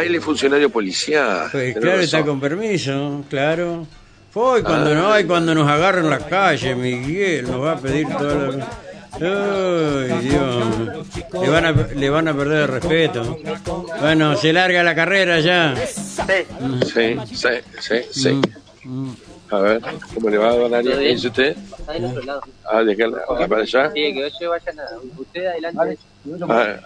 Ah, él es funcionario policial. Pues claro, está razón. con permiso, claro. Fue cuando no hay, cuando nos agarran en la calle, Miguel, nos va a pedir todo lo... Ay, Dios. Le van, a, le van a perder el respeto. Bueno, se larga la carrera ya. Sí, sí, sí, sí. Mm, A ver, ¿cómo le va, don Ariel? Todo ¿Qué dice usted? Está del otro lado. Ah, de acá, acá para allá. Sí, que yo vayan a usted adelante. Ah,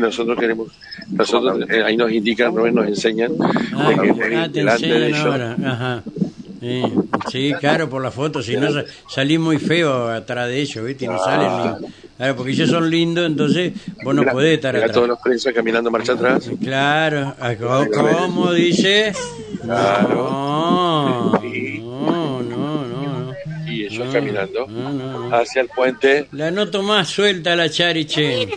nosotros queremos, nosotros eh, ahí nos indican, no nos enseñan Ah, de que ah, te delante de enseñan ellos. ahora. Ajá. Sí, sí, claro, por la foto, si no sa- salí muy feo atrás de ellos, ¿viste? Y no salen ni... Claro, porque ellos son lindos, entonces vos no Mira, podés estar mira todos los prensa caminando marcha atrás. Claro, ah, ¿cómo- ¿cómo dice? No, no, no, no. Y ellos caminando No, no, no. hacia el puente La noto más suelta la Chariche.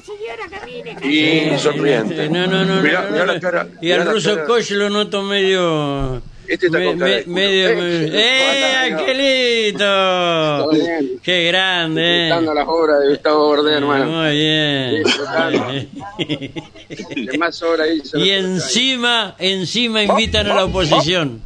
Y sonriente. No, no, no. Mirá, no, mirá no, la no. cara, Y al ruso cara. Koch lo noto medio. Este está me- me- medio. Eh, ¡Eh. ¡Qué grande! eh. Disfrutando las obras de Gustavo Bordé, hermano. Muy bien. ¿Qué más obras hizo? y encima, encima invitan a la oposición.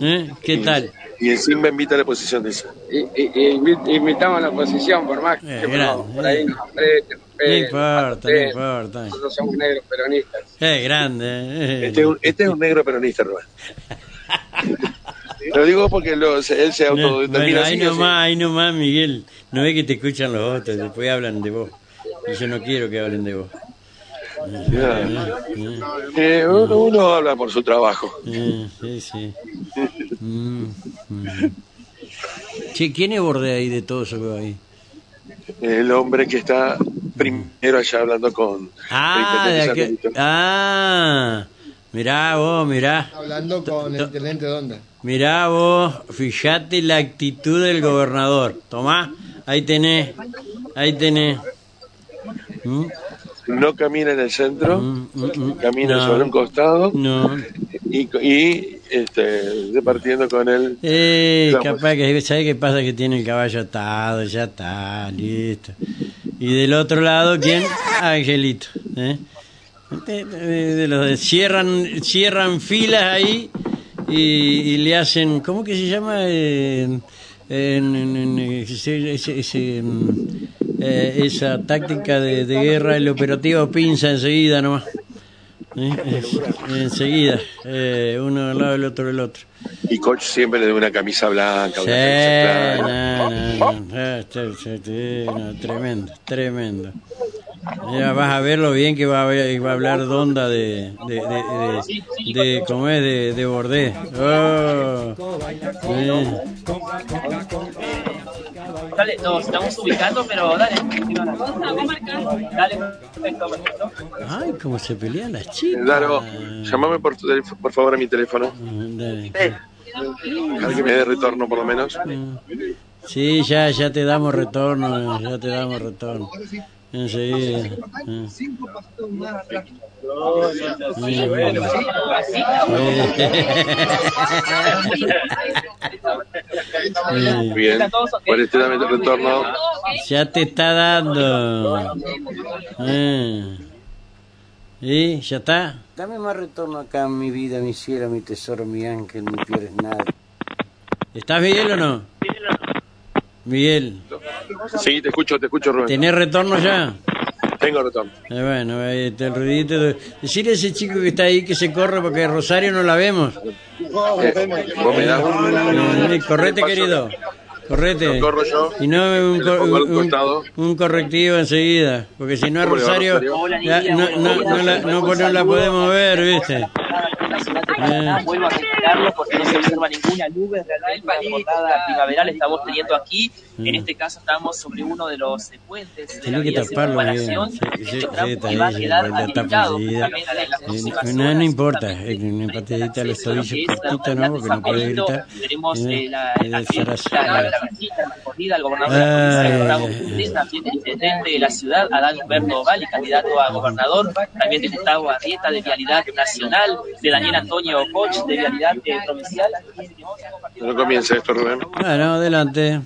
¿Eh? ¿Qué tal? Y encima invita a la posición de esa. Y, y- y invi- invitamos a la oposición, por más que grande, por, por ahí eh. nos apreten, nos No peguen, importa, no importa. Nosotros somos negros peronistas. ¡Qué grande! eh. Este es un, este es un negro peronista, Rubén. Lo digo porque lo- él se No, autodetermina bueno, ahí nomás, ahí nomás, Miguel. No ve que te escuchan los otros, después hablan de vos. Y yo no quiero que hablen de vos. Eh, uno, uno habla por su trabajo. Eh, sí, sí. Mm, mm. Che, ¿quién es borde ahí de todo eso que va ahí? El hombre que está primero allá hablando con Ah, el ah, mirá vos, mirá. Hablando con el intendente de Onda. Mirá vos, fíjate la actitud del gobernador. Tomá, ahí tenés, ahí tenés. ¿Mm? No camina en el centro, Mm, mm, mm. camina No. sobre un costado No, y, y este, repartiendo con él. Eh, capaz que, ¿sabe qué pasa? Que tiene el caballo atado, ya está, listo. Y del otro lado, ¿quién? Angelito. ¿eh? De, de- de los cierran, cierran filas ahí y, y le hacen, ¿cómo que se llama? Eh, ese- ese, mm, eh, esa táctica de, de guerra, el operativo pinza enseguida nomás. ¿Eh? Enseguida, eh, uno al lado del otro del otro. Y coach siempre le da una camisa blanca, Sí, una está- está- no, tremendo, tremendo. Ya vas a ver lo bien que va a, va a hablar Donda de, de, de, de, de- ¿cómo es? De, de Bordé. Oh, eh. Dale, nos estamos ubicando, pero dale. Dale, perfecto, perfecto. Ay, cómo se pelean las chicas. Daro, llamame por, tu teléfono- por favor a mi teléfono, Dale. para que me dé retorno por lo menos. Sí, ya, ya te damos retorno, ya te damos retorno. Enseguida. Ah. Sí, bueno. Sí. Bien, por este dame el retorno. Ya te está dando. Eh. ¿Y ya está? Dame más retorno acá, mi vida, mi cielo, mi tesoro, mi ángel, mi pierdes nada. ¿Estás Miguel o no? Miguel, Sí, te escucho, te escucho, Rubén. ¿tenés retorno ya? Tengo retorno. Eh, bueno, ahí está el ruidito. de- Decirle a ese chico que está ahí que se corre porque Rosario no la vemos. Eh, ¿Vos me das un- Eh, correte, querido. Correte. Lo corro yo. Y no un, un- un correctivo enseguida. Porque si no a ¿Cómo le va, Rosario, la- no, no, no la, no, no la podemos ver, ¿viste? Paraná, Vuelvo a reiterarlo porque no se observa ninguna nube, realmente una jornada primaveral estamos teniendo aquí. En este caso estamos sobre uno de los puentes de la vía circunvalación. Va a quedar habilitado no, importa, justamente una en patadita a los tobillos ¿no? Porque de no puede gritar. Tenemos Eh, eh, la, eh, la, Sarasa- la, la, la visita, la recorrida al gobernador de de también el intendente de la ciudad, Adán Humberto Vali, candidato a gobernador, también de Gustavo Arrieta de Vialidad Nacional, de Daniel Antonio Koch de Vialidad eh, Provincial. No comienza esto, Rubén. Bueno, adelante.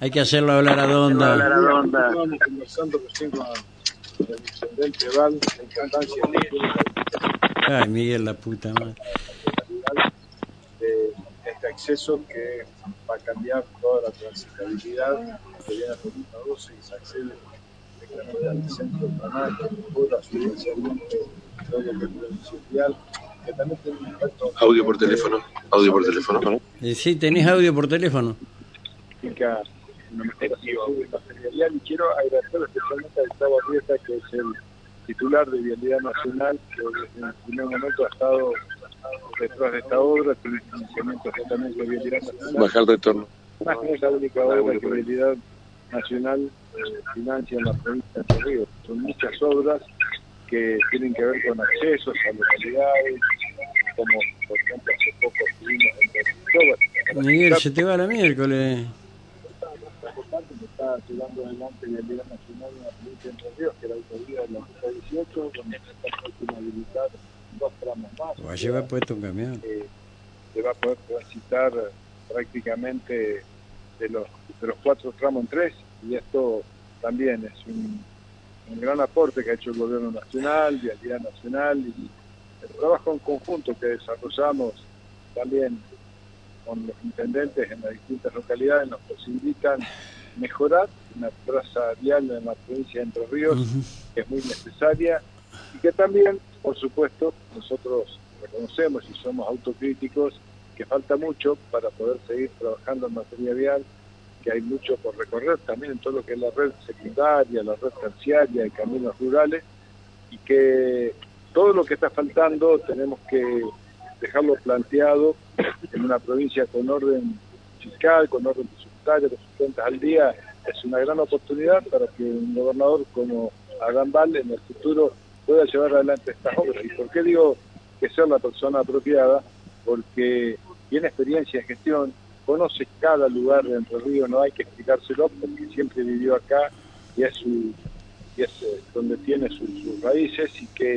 Hay que hacerlo hablar a Donda. importancia que tiene Ay, Miguel, la puta madre. de este acceso que va a cambiar toda la transitabilidad que viene a la ruta 12 y se accede directamente al centro de Panamá, por la todo lo que es provincial, que también tiene un impacto Audio por teléfono. Audio por teléfono. Sí, tenés audio por teléfono. y quiero agradecer especialmente a Gustavo Arrieta, que es el titular de Vialidad Nacional, que desde el primer momento ha estado detrás de esta obra, con el financiamiento justamente de Vialidad Nacional. Bajar retorno. Más no es la única obra que Vialidad Nacional eh, financia en la provincia de Ríos. Son muchas obras que tienen que ver con accesos a localidades, como por ejemplo hace poco estuvimos en Córdoba. Miguel, se te va la miércoles. que está llevando adelante la Liga Nacional en la provincia de Entre Ríos, que es la autovía de la ruta 18, donde se está por habilitar dos tramos más. Va a llevar puesto un camión. Eh, se va a poder transitar prácticamente de los, de los cuatro tramos en tres, y esto también es un, un gran aporte que ha hecho el gobierno nacional, Vialidad Nacional, y el trabajo en conjunto que desarrollamos también con los intendentes en las distintas localidades nos posibilitan mejorar una traza vial en la provincia de Entre Ríos, que es muy necesaria, y que también, por supuesto, nosotros reconocemos y somos autocríticos que falta mucho para poder seguir trabajando en materia vial, que hay mucho por recorrer también en todo lo que es la red secundaria, la red terciaria y caminos rurales, y que todo lo que está faltando tenemos que dejarlo planteado en una provincia con orden fiscal, con orden presupuestario, con sus cuentas al día, es una gran oportunidad para que un gobernador como Val en el futuro pueda llevar adelante estas obras. ¿Y por qué digo que sea la persona apropiada? Porque tiene experiencia en gestión, conoce cada lugar de Entre Ríos, no hay que explicárselo porque siempre vivió acá y es, su, y es eh, donde tiene su- sus raíces y que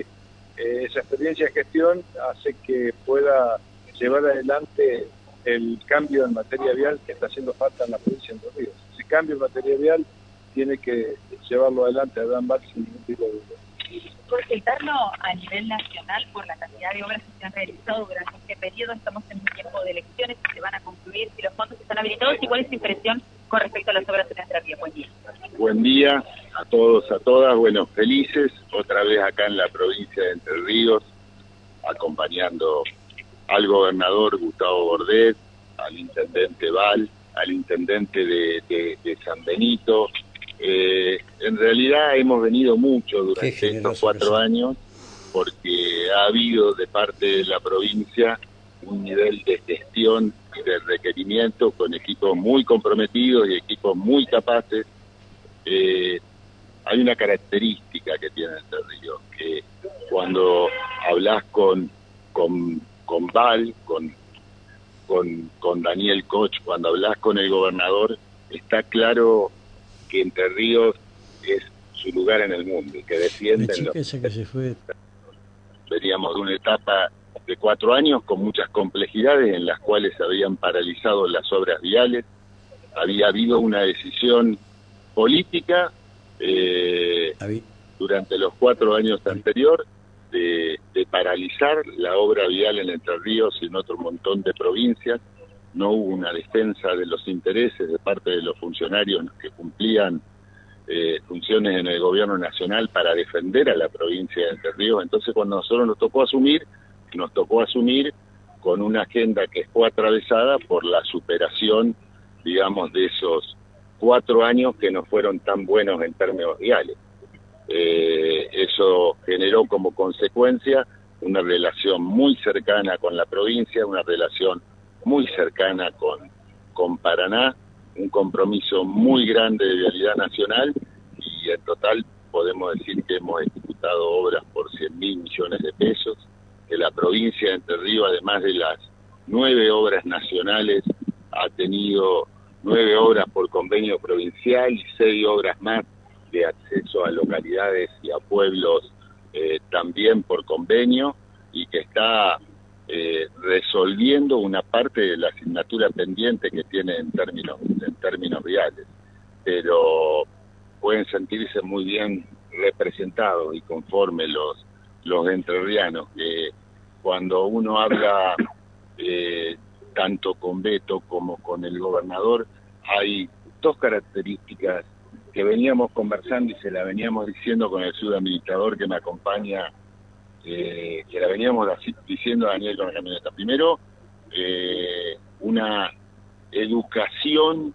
eh, esa experiencia de gestión hace que pueda llevar adelante el cambio en materia vial que está haciendo falta en la provincia de Entre Ríos. Ese cambio en materia vial tiene que llevarlo adelante a Dan Bar sin ningún tipo de duda. Consultarlo a nivel nacional por la cantidad de obras que se han realizado durante este periodo. Estamos en un tiempo de elecciones que se van a concluir, si los fondos están habilitados. ¿Y cuál es su impresión con respecto a las obras en nuestra vía? Buen día. Buen día a todos, a todas. Bueno, felices otra vez acá en la provincia de Entre Ríos, acompañando al gobernador Gustavo Bordet, al intendente Val, al intendente de, de- de San Benito. Eh, en realidad hemos venido mucho durante estos cuatro años porque ha habido de parte de la provincia un nivel de gestión y de requerimiento con equipos muy comprometidos y equipos muy capaces. Eh, hay una característica que tiene Entre Ríos, que cuando hablas con, con, con Val, con, con, con Daniel Koch, cuando hablas con el gobernador, está claro que Entre Ríos es su lugar en el mundo y que defienden los que se fue. veníamos de una etapa de cuatro años con muchas complejidades en las cuales se habían paralizado las obras viales, había habido una decisión política eh, durante los cuatro años anteriores de, de paralizar la obra vial en Entre Ríos y en otro montón de provincias. No hubo una defensa de los intereses de parte de los funcionarios que cumplían eh, funciones en el gobierno nacional para defender a la provincia de Entre Ríos. Entonces, cuando nosotros nos tocó asumir, nos tocó asumir con una agenda que fue atravesada por la superación, digamos, de esos cuatro años que no fueron tan buenos en términos viales. Eh, eso generó como consecuencia una relación muy cercana con la provincia, una relación muy cercana con, con Paraná, un compromiso muy grande de vialidad nacional y en total podemos decir que hemos ejecutado obras por 100 mil millones de pesos, que la provincia de Entre Ríos, además de las nueve obras nacionales, ha tenido nueve obras por convenio provincial y seis obras más de acceso a localidades y a pueblos eh, también por convenio y que está eh, resolviendo una parte de la asignatura pendiente que tiene en términos en términos reales. Pero pueden sentirse muy bien representados y conforme los, los entrerrianos, que cuando uno habla eh, tanto con Beto como con el gobernador, hay dos características que veníamos conversando y se la veníamos diciendo con el subadministrador que me acompaña, eh, que la veníamos diciendo a Daniel con la camioneta. Primero, eh, una educación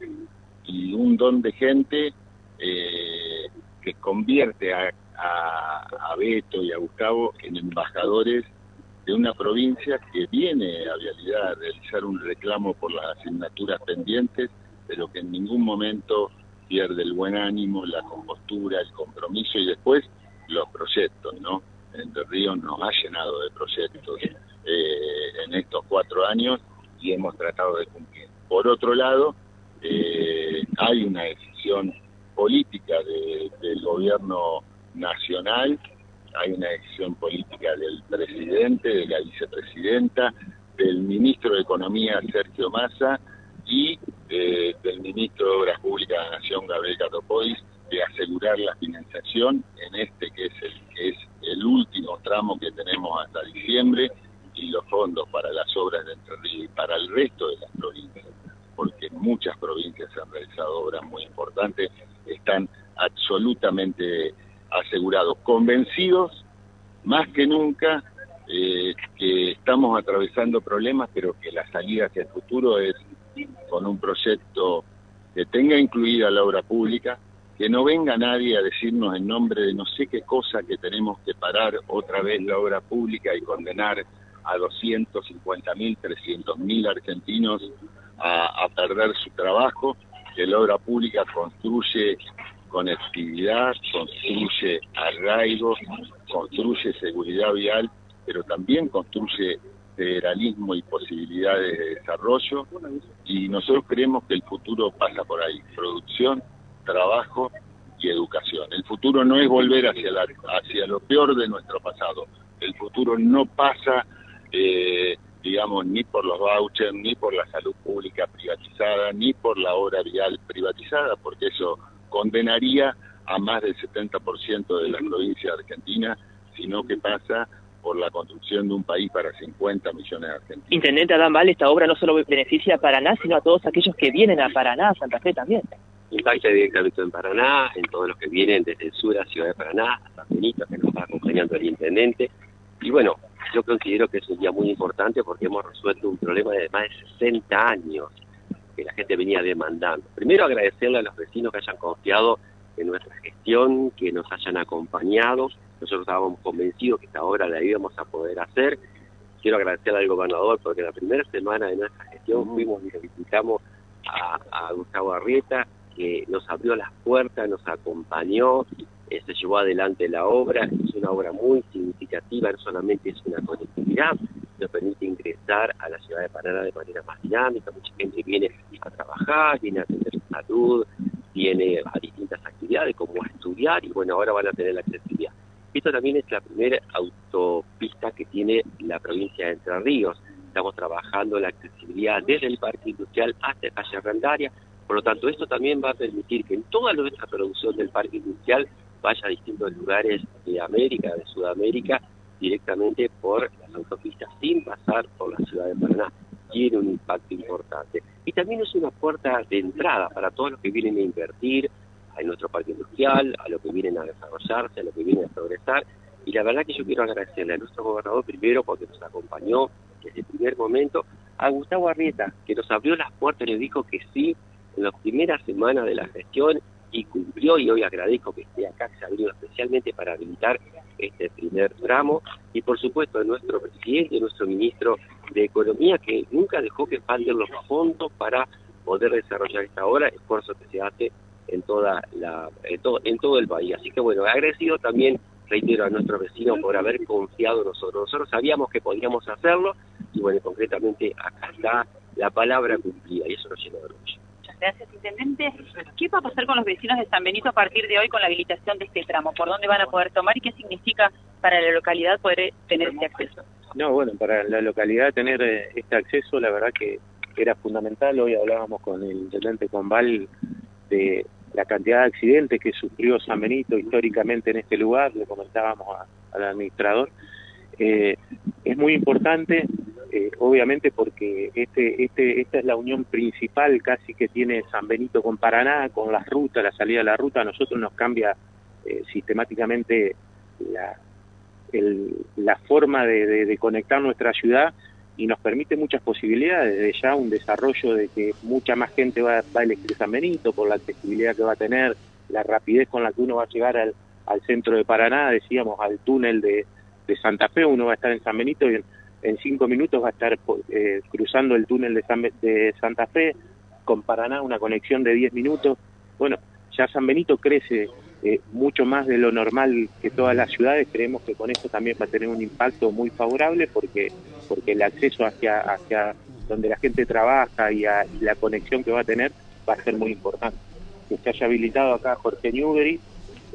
y un don de gente eh, que convierte a, a, Beto y a Gustavo en embajadores de una provincia que viene a Vialidad a realizar un reclamo por las asignaturas pendientes, pero que en ningún momento pierde el buen ánimo, la compostura, el compromiso y después los proyectos, ¿no? Entre Ríos nos ha llenado de proyectos eh, en estos cuatro años y hemos tratado de cumplir. Por otro lado, eh, hay una decisión política del gobierno nacional hay una decisión política del presidente, de la vicepresidenta, del ministro de Economía Sergio Massa y eh, del ministro de Obras Públicas de la Nación Gabriel Catopois de asegurar la financiación en este que es el que es el que tenemos hasta diciembre y los fondos para las obras de Entre Ríos y para el resto de las provincias, porque muchas provincias han realizado obras muy importantes, están absolutamente asegurados, convencidos más que nunca eh, que estamos atravesando problemas, pero que la salida hacia el futuro es con un proyecto que tenga incluida la obra pública, que no venga nadie a decirnos en nombre de no sé qué cosa que tenemos que parar otra vez la obra pública y condenar a 250 mil, 300 mil argentinos a, a perder su trabajo, que la obra pública construye conectividad, construye arraigo, construye seguridad vial, pero también construye federalismo y posibilidades de desarrollo. Y nosotros creemos que el futuro pasa por ahí, producción, trabajo y educación. El futuro no es volver hacia, la, hacia lo peor de nuestro pasado. El futuro no pasa, eh, digamos, ni por los vouchers, ni por la salud pública privatizada, ni por la obra vial privatizada, porque eso condenaría a más del 70% de la provincia Argentina, sino que pasa por la construcción de un país para 50 millones de argentinos. Intendente Adán Val, esta obra no solo beneficia a Paraná, sino a todos aquellos que vienen a Paraná, a Santa Fe también. Impacta directamente en Paraná, en todos los que vienen desde el sur a Ciudad de Paraná, a San Benito, que nos va acompañando el intendente. Y bueno, yo considero que es un día muy importante porque hemos resuelto un problema de más de 60 años que la gente venía demandando. Primero agradecerle a los vecinos que hayan confiado en nuestra gestión, que nos hayan acompañado. Nosotros estábamos convencidos que esta obra la íbamos a poder hacer. Quiero agradecerle al gobernador porque la primera semana de nuestra gestión fuimos y visitamos a, a Gustavo Arrieta, que nos abrió las puertas, nos acompañó, eh, se llevó adelante la obra. Es una obra muy significativa, no solamente es una conectividad, nos permite ingresar a la ciudad de Paraná de manera más dinámica. Mucha gente viene a trabajar, viene a atender salud, viene a distintas actividades como a estudiar y bueno, ahora van a tener la accesibilidad. Esto también es la primera autopista que tiene la provincia de Entre Ríos. Estamos trabajando la accesibilidad desde el parque industrial hasta calle arrendaria. Por lo tanto, esto también va a permitir que en toda nuestra producción del parque industrial vaya a distintos lugares de América, de Sudamérica, directamente por las autopistas sin pasar por la ciudad de Paraná. Tiene un impacto importante. Y también es una puerta de entrada para todos los que vienen a invertir en nuestro parque industrial, a los que vienen a desarrollarse, a los que vienen a progresar. Y la verdad que yo quiero agradecerle a nuestro gobernador primero porque nos acompañó desde el primer momento, a Gustavo Arrieta, que nos abrió las puertas y nos dijo que sí en las primeras semanas de la gestión y cumplió y hoy agradezco que esté acá, que se abrió especialmente para habilitar este primer tramo y por supuesto a nuestro presidente, nuestro ministro de Economía que nunca dejó que falten los fondos para poder desarrollar esta obra, esfuerzo que se hace en toda la en todo, en todo el país. Así que bueno, agradecido también, reitero, a nuestros vecinos por haber confiado en nosotros. Nosotros sabíamos que podíamos hacerlo y bueno, concretamente acá está la palabra cumplida y eso nos llena de orgullo. Gracias, Intendente. ¿Qué va a pasar con los vecinos de San Benito a partir de hoy con la habilitación de este tramo? ¿Por dónde van a poder tomar y qué significa para la localidad poder tener este acceso? No, bueno, para la localidad tener eh, este acceso, la verdad que era fundamental. Hoy hablábamos con el intendente Conval de la cantidad de accidentes que sufrió San Benito históricamente en este lugar, le comentábamos a- al administrador, eh, es muy importante, eh, obviamente porque este, este, esta es la unión principal casi que tiene San Benito con Paraná, con las rutas, la salida de la ruta, a nosotros nos cambia eh, sistemáticamente la, el- la forma de, de- de conectar nuestra ciudad y nos permite muchas posibilidades, desde ya un desarrollo de que mucha más gente va, va a elegir San Benito por la accesibilidad que va a tener, la rapidez con la que uno va a llegar al, al centro de Paraná, decíamos, al túnel de, de Santa Fe, uno va a estar en San Benito y en cinco minutos va a estar eh, cruzando el túnel de, San de Santa Fe, con Paraná una conexión de 10 minutos. Bueno, ya San Benito crece eh, mucho más de lo normal que todas las ciudades, creemos que con esto también va a tener un impacto muy favorable porque porque el acceso hacia hacia donde la gente trabaja y, a- y la conexión que va a tener va a ser muy importante. Que se haya habilitado acá Jorge Newbery,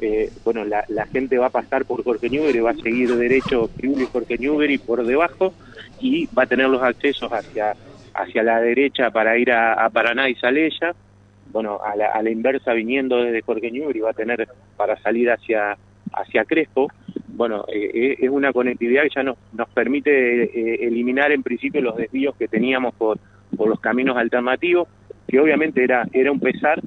eh, bueno, la, la gente va a pasar por Jorge Newbery, va a seguir derecho y Jorge Newbery por debajo y va a tener los accesos hacia hacia la derecha para ir a, a Paraná y Salella, bueno, a la, a la inversa viniendo desde Jorge Newbery va a tener para salir hacia hacia Crespo, bueno, eh, eh, es una conectividad que ya nos, nos permite eh, eliminar en principio los desvíos que teníamos por, por los caminos alternativos, que obviamente era, era un pesar,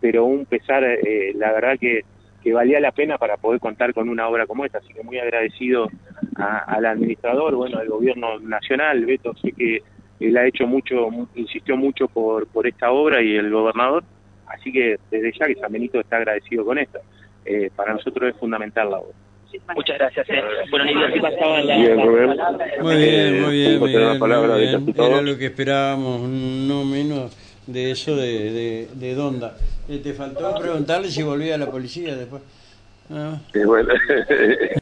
pero un pesar, eh, la verdad que, que valía la pena para poder contar con una obra como esta, así que muy agradecido a- al administrador, bueno, al gobierno nacional, Beto, sé que él ha hecho mucho, mu- insistió mucho por, por esta obra y el gobernador, así que desde ya que San Benito está agradecido con esto. Eh, para nosotros es fundamental la obra. Muchas gracias. eh. Bueno, pasaba la, Bien, la Rubén. palabra. Muy bien, muy bien, muy la bien, palabra muy bien. Era lo que esperábamos, no menos de eso de, de, de Donda. Eh, te faltó preguntarle si volvía a la policía después. Ah. Bueno,